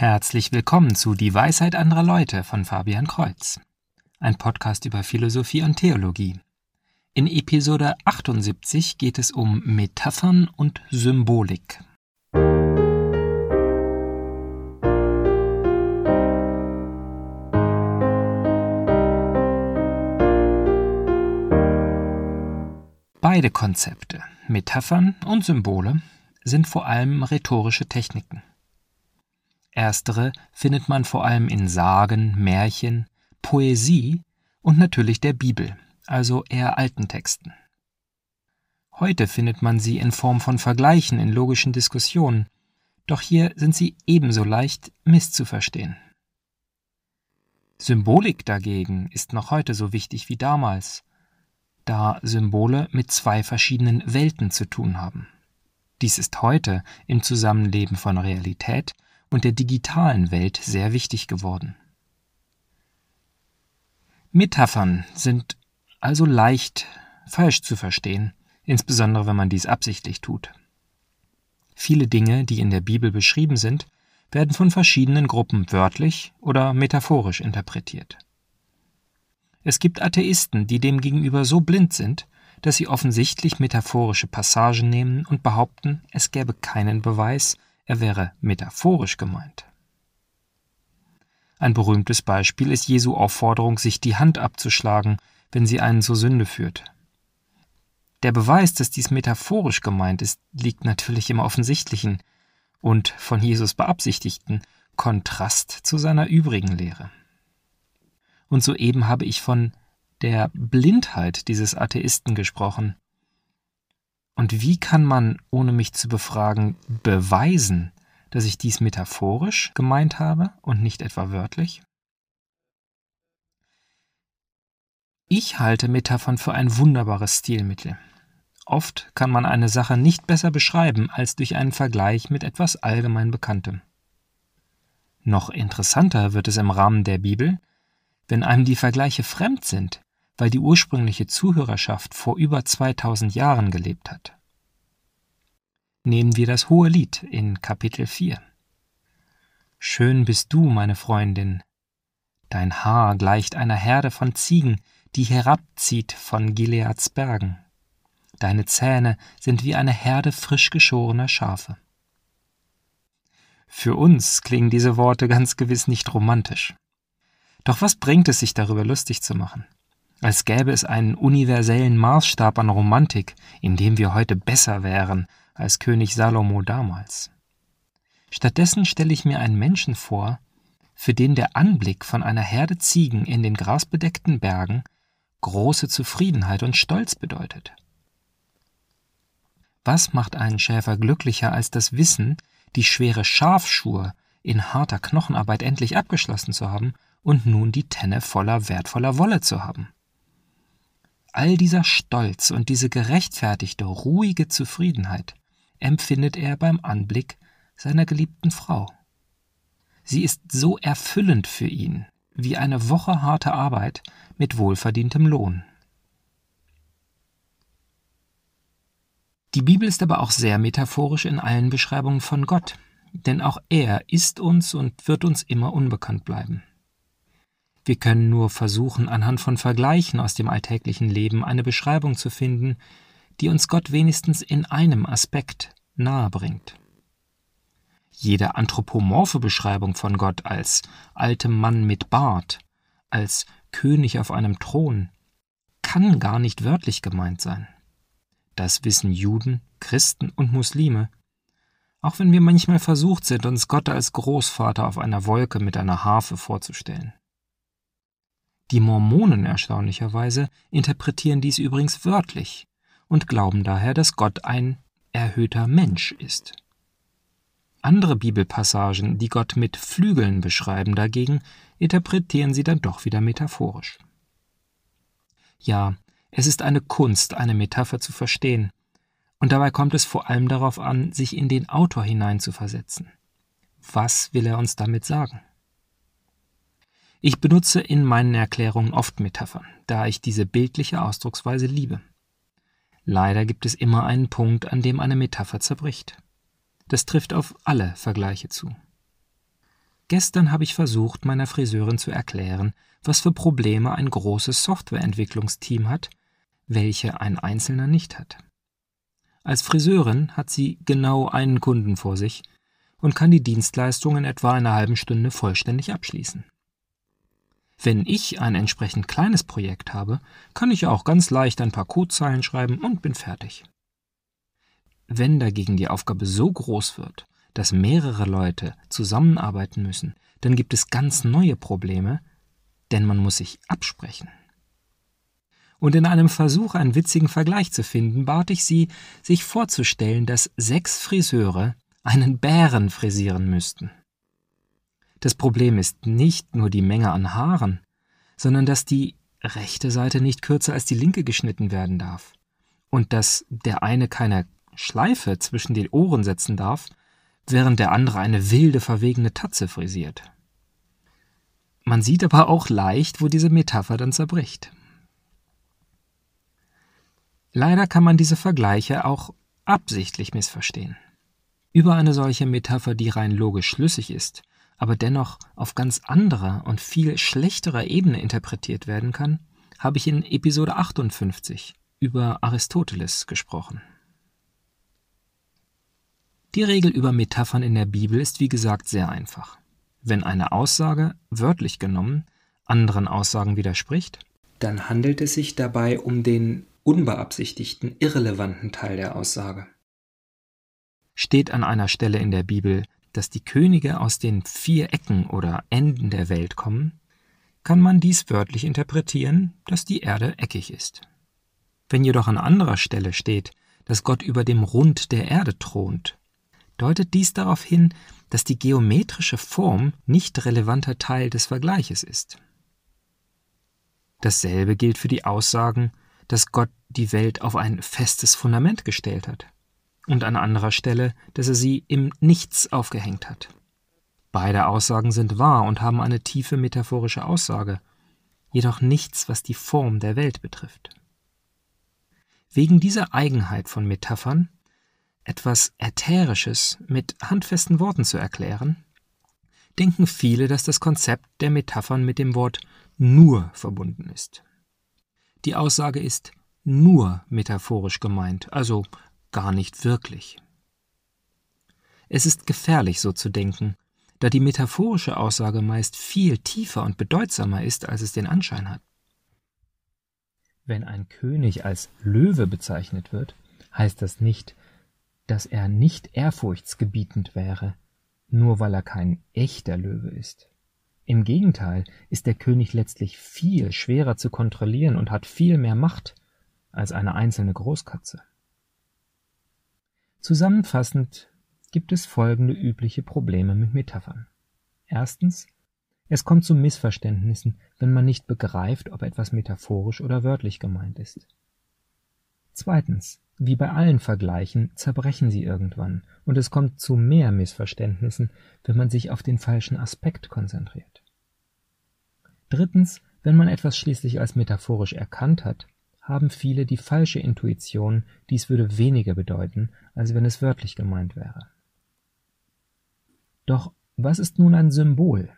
Herzlich willkommen zu Die Weisheit anderer Leute von Fabian Kreuz. Ein Podcast über Philosophie und Theologie. In Episode 78 geht es um Metaphern und Symbolik. Beide Konzepte, Metaphern und Symbole, sind vor allem rhetorische Techniken. Erstere findet man vor allem in Sagen, Märchen, Poesie und natürlich der Bibel, also eher alten Texten. Heute findet man sie in Form von Vergleichen in logischen Diskussionen, doch hier sind sie ebenso leicht misszuverstehen. Symbolik dagegen ist noch heute so wichtig wie damals, da Symbole mit zwei verschiedenen Welten zu tun haben. Dies ist heute im Zusammenleben von Realität und der digitalen Welt sehr wichtig geworden. Metaphern sind also leicht falsch zu verstehen, insbesondere wenn man dies absichtlich tut. Viele Dinge, die in der Bibel beschrieben sind, werden von verschiedenen Gruppen wörtlich oder metaphorisch interpretiert. Es gibt Atheisten, die demgegenüber so blind sind, dass sie offensichtlich metaphorische Passagen nehmen und behaupten, es gäbe keinen Beweis, er wäre metaphorisch gemeint. Ein berühmtes Beispiel ist Jesu Aufforderung, sich die Hand abzuschlagen, wenn sie einen zur Sünde führt. Der Beweis, dass dies metaphorisch gemeint ist, liegt natürlich im offensichtlichen und von Jesus beabsichtigten Kontrast zu seiner übrigen Lehre. Und soeben habe ich von der Blindheit dieses Atheisten gesprochen, und wie kann man, ohne mich zu befragen, beweisen, dass ich dies metaphorisch gemeint habe und nicht etwa wörtlich? Ich halte Metaphern für ein wunderbares Stilmittel. Oft kann man eine Sache nicht besser beschreiben als durch einen Vergleich mit etwas allgemein Bekanntem. Noch interessanter wird es im Rahmen der Bibel, wenn einem die Vergleiche fremd sind weil die ursprüngliche Zuhörerschaft vor über 2000 Jahren gelebt hat. Nehmen wir das hohe Lied in Kapitel 4. Schön bist du, meine Freundin. Dein Haar gleicht einer Herde von Ziegen, die herabzieht von Gileads Bergen. Deine Zähne sind wie eine Herde frisch geschorener Schafe. Für uns klingen diese Worte ganz gewiss nicht romantisch. Doch was bringt es sich darüber lustig zu machen? Als gäbe es einen universellen Maßstab an Romantik, in dem wir heute besser wären als König Salomo damals. Stattdessen stelle ich mir einen Menschen vor, für den der Anblick von einer Herde Ziegen in den grasbedeckten Bergen große Zufriedenheit und Stolz bedeutet. Was macht einen Schäfer glücklicher als das Wissen, die schwere Schafschuhe in harter Knochenarbeit endlich abgeschlossen zu haben und nun die Tenne voller wertvoller Wolle zu haben? All dieser Stolz und diese gerechtfertigte, ruhige Zufriedenheit empfindet er beim Anblick seiner geliebten Frau. Sie ist so erfüllend für ihn wie eine Woche harte Arbeit mit wohlverdientem Lohn. Die Bibel ist aber auch sehr metaphorisch in allen Beschreibungen von Gott, denn auch er ist uns und wird uns immer unbekannt bleiben. Wir können nur versuchen, anhand von Vergleichen aus dem alltäglichen Leben eine Beschreibung zu finden, die uns Gott wenigstens in einem Aspekt nahe bringt. Jede anthropomorphe Beschreibung von Gott als altem Mann mit Bart, als König auf einem Thron, kann gar nicht wörtlich gemeint sein. Das wissen Juden, Christen und Muslime, auch wenn wir manchmal versucht sind, uns Gott als Großvater auf einer Wolke mit einer Harfe vorzustellen. Die Mormonen erstaunlicherweise interpretieren dies übrigens wörtlich und glauben daher, dass Gott ein erhöhter Mensch ist. Andere Bibelpassagen, die Gott mit Flügeln beschreiben, dagegen interpretieren sie dann doch wieder metaphorisch. Ja, es ist eine Kunst, eine Metapher zu verstehen, und dabei kommt es vor allem darauf an, sich in den Autor hineinzuversetzen. Was will er uns damit sagen? Ich benutze in meinen Erklärungen oft Metaphern, da ich diese bildliche Ausdrucksweise liebe. Leider gibt es immer einen Punkt, an dem eine Metapher zerbricht. Das trifft auf alle Vergleiche zu. Gestern habe ich versucht, meiner Friseurin zu erklären, was für Probleme ein großes Softwareentwicklungsteam hat, welche ein Einzelner nicht hat. Als Friseurin hat sie genau einen Kunden vor sich und kann die Dienstleistung in etwa einer halben Stunde vollständig abschließen. Wenn ich ein entsprechend kleines Projekt habe, kann ich auch ganz leicht ein paar Codezeilen schreiben und bin fertig. Wenn dagegen die Aufgabe so groß wird, dass mehrere Leute zusammenarbeiten müssen, dann gibt es ganz neue Probleme, denn man muss sich absprechen. Und in einem Versuch, einen witzigen Vergleich zu finden, bat ich sie, sich vorzustellen, dass sechs Friseure einen Bären frisieren müssten. Das Problem ist nicht nur die Menge an Haaren, sondern dass die rechte Seite nicht kürzer als die linke geschnitten werden darf und dass der eine keine Schleife zwischen den Ohren setzen darf, während der andere eine wilde, verwegene Tatze frisiert. Man sieht aber auch leicht, wo diese Metapher dann zerbricht. Leider kann man diese Vergleiche auch absichtlich missverstehen. Über eine solche Metapher, die rein logisch schlüssig ist, aber dennoch auf ganz anderer und viel schlechterer Ebene interpretiert werden kann, habe ich in Episode 58 über Aristoteles gesprochen. Die Regel über Metaphern in der Bibel ist wie gesagt sehr einfach. Wenn eine Aussage, wörtlich genommen, anderen Aussagen widerspricht, dann handelt es sich dabei um den unbeabsichtigten, irrelevanten Teil der Aussage. Steht an einer Stelle in der Bibel, dass die Könige aus den vier Ecken oder Enden der Welt kommen, kann man dies wörtlich interpretieren, dass die Erde eckig ist. Wenn jedoch an anderer Stelle steht, dass Gott über dem Rund der Erde thront, deutet dies darauf hin, dass die geometrische Form nicht relevanter Teil des Vergleiches ist. Dasselbe gilt für die Aussagen, dass Gott die Welt auf ein festes Fundament gestellt hat und an anderer Stelle, dass er sie im Nichts aufgehängt hat. Beide Aussagen sind wahr und haben eine tiefe metaphorische Aussage, jedoch nichts, was die Form der Welt betrifft. Wegen dieser Eigenheit von Metaphern etwas Ätherisches mit handfesten Worten zu erklären, denken viele, dass das Konzept der Metaphern mit dem Wort nur verbunden ist. Die Aussage ist nur metaphorisch gemeint, also gar nicht wirklich. Es ist gefährlich, so zu denken, da die metaphorische Aussage meist viel tiefer und bedeutsamer ist, als es den Anschein hat. Wenn ein König als Löwe bezeichnet wird, heißt das nicht, dass er nicht ehrfurchtsgebietend wäre, nur weil er kein echter Löwe ist. Im Gegenteil ist der König letztlich viel schwerer zu kontrollieren und hat viel mehr Macht als eine einzelne Großkatze. Zusammenfassend gibt es folgende übliche Probleme mit Metaphern. Erstens, es kommt zu Missverständnissen, wenn man nicht begreift, ob etwas metaphorisch oder wörtlich gemeint ist. Zweitens, wie bei allen Vergleichen zerbrechen sie irgendwann, und es kommt zu mehr Missverständnissen, wenn man sich auf den falschen Aspekt konzentriert. Drittens, wenn man etwas schließlich als metaphorisch erkannt hat, haben viele die falsche Intuition, dies würde weniger bedeuten, als wenn es wörtlich gemeint wäre. Doch was ist nun ein Symbol?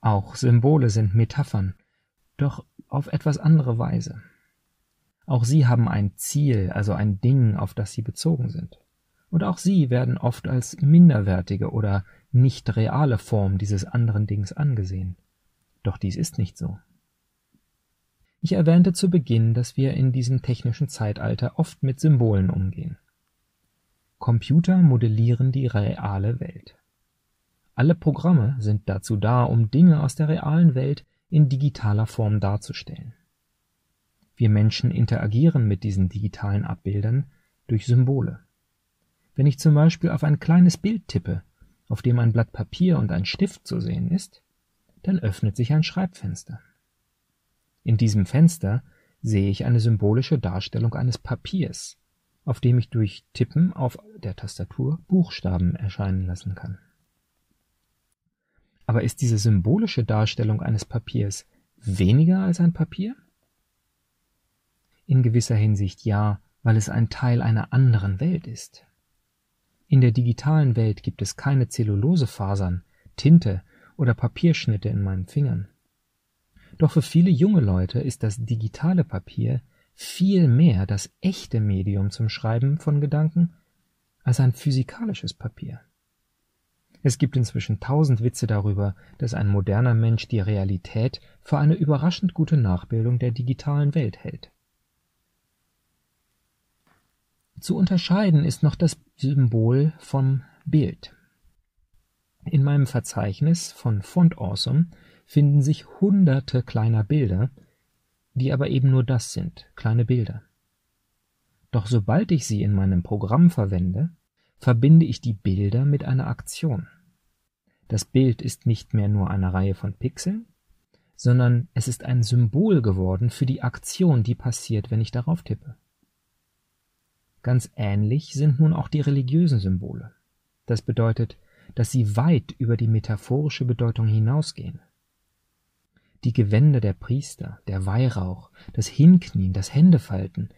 Auch Symbole sind Metaphern, doch auf etwas andere Weise. Auch sie haben ein Ziel, also ein Ding, auf das sie bezogen sind. Und auch sie werden oft als minderwertige oder nicht reale Form dieses anderen Dings angesehen. Doch dies ist nicht so. Ich erwähnte zu Beginn, dass wir in diesem technischen Zeitalter oft mit Symbolen umgehen. Computer modellieren die reale Welt. Alle Programme sind dazu da, um Dinge aus der realen Welt in digitaler Form darzustellen. Wir Menschen interagieren mit diesen digitalen Abbildern durch Symbole. Wenn ich zum Beispiel auf ein kleines Bild tippe, auf dem ein Blatt Papier und ein Stift zu sehen ist, dann öffnet sich ein Schreibfenster. In diesem Fenster sehe ich eine symbolische Darstellung eines Papiers, auf dem ich durch Tippen auf der Tastatur Buchstaben erscheinen lassen kann. Aber ist diese symbolische Darstellung eines Papiers weniger als ein Papier? In gewisser Hinsicht ja, weil es ein Teil einer anderen Welt ist. In der digitalen Welt gibt es keine Zellulosefasern, Tinte oder Papierschnitte in meinen Fingern. Doch für viele junge Leute ist das digitale Papier viel mehr das echte Medium zum Schreiben von Gedanken als ein physikalisches Papier. Es gibt inzwischen tausend Witze darüber, dass ein moderner Mensch die Realität für eine überraschend gute Nachbildung der digitalen Welt hält. Zu unterscheiden ist noch das Symbol vom Bild. In meinem Verzeichnis von Font Awesome finden sich hunderte kleiner Bilder, die aber eben nur das sind, kleine Bilder. Doch sobald ich sie in meinem Programm verwende, verbinde ich die Bilder mit einer Aktion. Das Bild ist nicht mehr nur eine Reihe von Pixeln, sondern es ist ein Symbol geworden für die Aktion, die passiert, wenn ich darauf tippe. Ganz ähnlich sind nun auch die religiösen Symbole. Das bedeutet, dass sie weit über die metaphorische Bedeutung hinausgehen. Die Gewänder der Priester, der Weihrauch, das Hinknien, das Händefalten,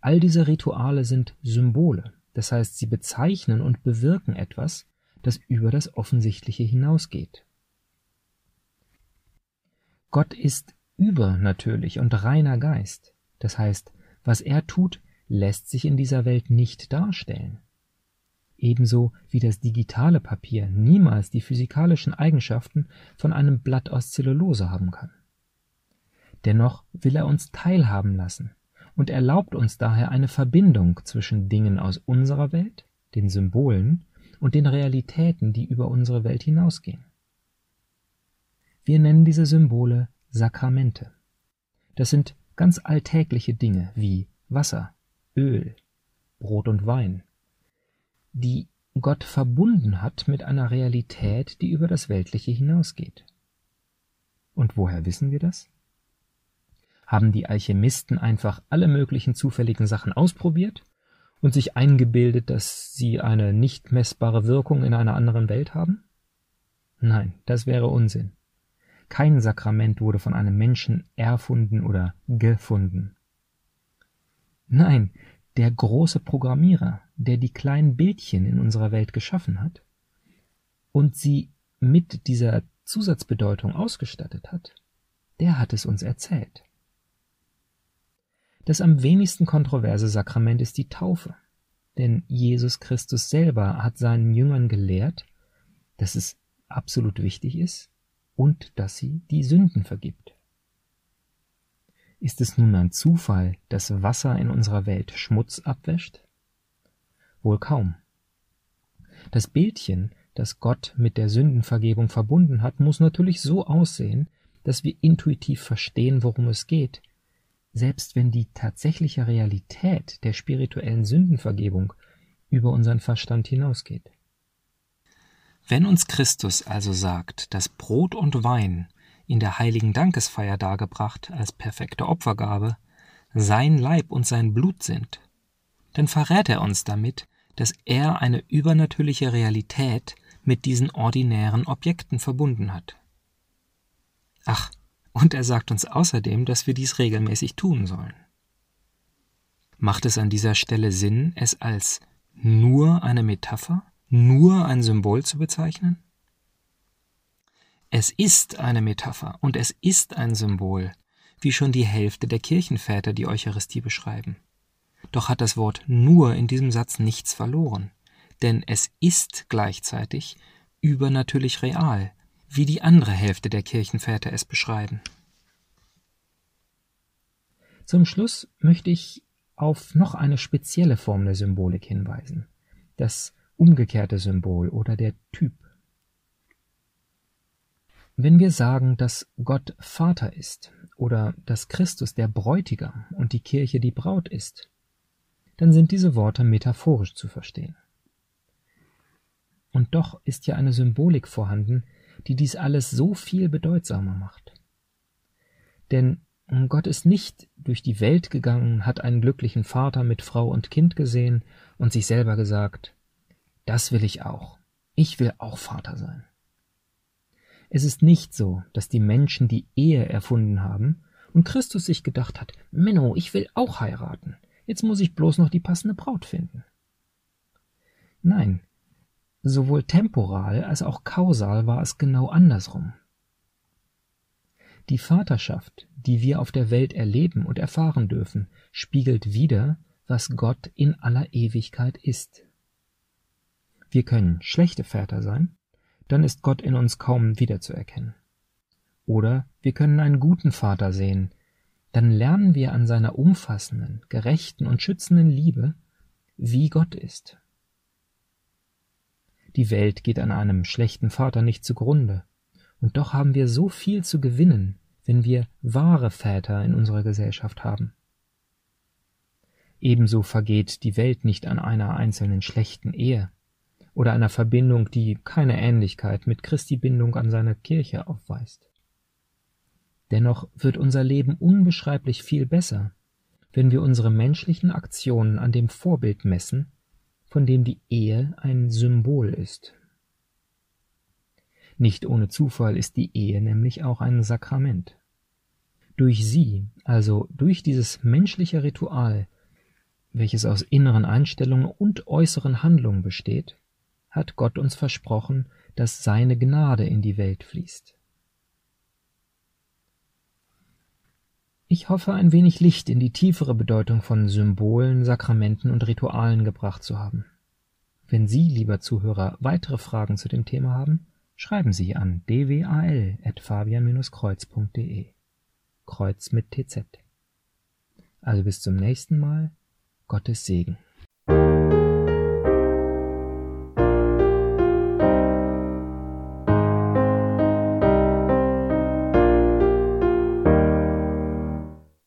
all diese Rituale sind Symbole, das heißt, sie bezeichnen und bewirken etwas, das über das Offensichtliche hinausgeht. Gott ist übernatürlich und reiner Geist, das heißt, was er tut, lässt sich in dieser Welt nicht darstellen. Ebenso wie das digitale Papier niemals die physikalischen Eigenschaften von einem Blatt aus Zellulose haben kann. Dennoch will er uns teilhaben lassen und erlaubt uns daher eine Verbindung zwischen Dingen aus unserer Welt, den Symbolen, und den Realitäten, die über unsere Welt hinausgehen. Wir nennen diese Symbole Sakramente. Das sind ganz alltägliche Dinge wie Wasser, Öl, Brot und Wein, die Gott verbunden hat mit einer Realität, die über das Weltliche hinausgeht. Und woher wissen wir das? Haben die Alchemisten einfach alle möglichen zufälligen Sachen ausprobiert und sich eingebildet, dass sie eine nicht messbare Wirkung in einer anderen Welt haben? Nein, das wäre Unsinn. Kein Sakrament wurde von einem Menschen erfunden oder gefunden. Nein, der große Programmierer, der die kleinen Bildchen in unserer Welt geschaffen hat und sie mit dieser Zusatzbedeutung ausgestattet hat, der hat es uns erzählt. Das am wenigsten kontroverse Sakrament ist die Taufe, denn Jesus Christus selber hat seinen Jüngern gelehrt, dass es absolut wichtig ist und dass sie die Sünden vergibt. Ist es nun ein Zufall, dass Wasser in unserer Welt Schmutz abwäscht? Wohl kaum. Das Bildchen, das Gott mit der Sündenvergebung verbunden hat, muss natürlich so aussehen, dass wir intuitiv verstehen, worum es geht, selbst wenn die tatsächliche Realität der spirituellen Sündenvergebung über unseren Verstand hinausgeht. Wenn uns Christus also sagt, dass Brot und Wein in der heiligen Dankesfeier dargebracht als perfekte Opfergabe, sein Leib und sein Blut sind, dann verrät er uns damit, dass er eine übernatürliche Realität mit diesen ordinären Objekten verbunden hat. Ach, und er sagt uns außerdem, dass wir dies regelmäßig tun sollen. Macht es an dieser Stelle Sinn, es als nur eine Metapher, nur ein Symbol zu bezeichnen? Es ist eine Metapher und es ist ein Symbol, wie schon die Hälfte der Kirchenväter die Eucharistie beschreiben. Doch hat das Wort nur in diesem Satz nichts verloren, denn es ist gleichzeitig übernatürlich real, wie die andere Hälfte der Kirchenväter es beschreiben. Zum Schluss möchte ich auf noch eine spezielle Form der Symbolik hinweisen, das umgekehrte Symbol oder der Typ. Wenn wir sagen, dass Gott Vater ist oder dass Christus der Bräutigam und die Kirche die Braut ist, dann sind diese Worte metaphorisch zu verstehen. Und doch ist ja eine Symbolik vorhanden, die dies alles so viel bedeutsamer macht. Denn Gott ist nicht durch die Welt gegangen, hat einen glücklichen Vater mit Frau und Kind gesehen und sich selber gesagt, das will ich auch, ich will auch Vater sein. Es ist nicht so, dass die Menschen die Ehe erfunden haben und Christus sich gedacht hat, Menno, ich will auch heiraten. Jetzt muss ich bloß noch die passende Braut finden. Nein, sowohl temporal als auch kausal war es genau andersrum. Die Vaterschaft, die wir auf der Welt erleben und erfahren dürfen, spiegelt wider, was Gott in aller Ewigkeit ist. Wir können schlechte Väter sein, dann ist Gott in uns kaum wiederzuerkennen. Oder wir können einen guten Vater sehen, dann lernen wir an seiner umfassenden, gerechten und schützenden Liebe, wie Gott ist. Die Welt geht an einem schlechten Vater nicht zugrunde, und doch haben wir so viel zu gewinnen, wenn wir wahre Väter in unserer Gesellschaft haben. Ebenso vergeht die Welt nicht an einer einzelnen schlechten Ehe oder einer Verbindung, die keine Ähnlichkeit mit Christi Bindung an seine Kirche aufweist. Dennoch wird unser Leben unbeschreiblich viel besser, wenn wir unsere menschlichen Aktionen an dem Vorbild messen, von dem die Ehe ein Symbol ist. Nicht ohne Zufall ist die Ehe nämlich auch ein Sakrament. Durch sie, also durch dieses menschliche Ritual, welches aus inneren Einstellungen und äußeren Handlungen besteht, hat Gott uns versprochen, dass seine Gnade in die Welt fließt. Ich hoffe, ein wenig Licht in die tiefere Bedeutung von Symbolen, Sakramenten und Ritualen gebracht zu haben. Wenn Sie, lieber Zuhörer, weitere Fragen zu dem Thema haben, schreiben Sie an dwal.fabian-kreuz.de. Kreuz mit TZ. Also bis zum nächsten Mal. Gottes Segen.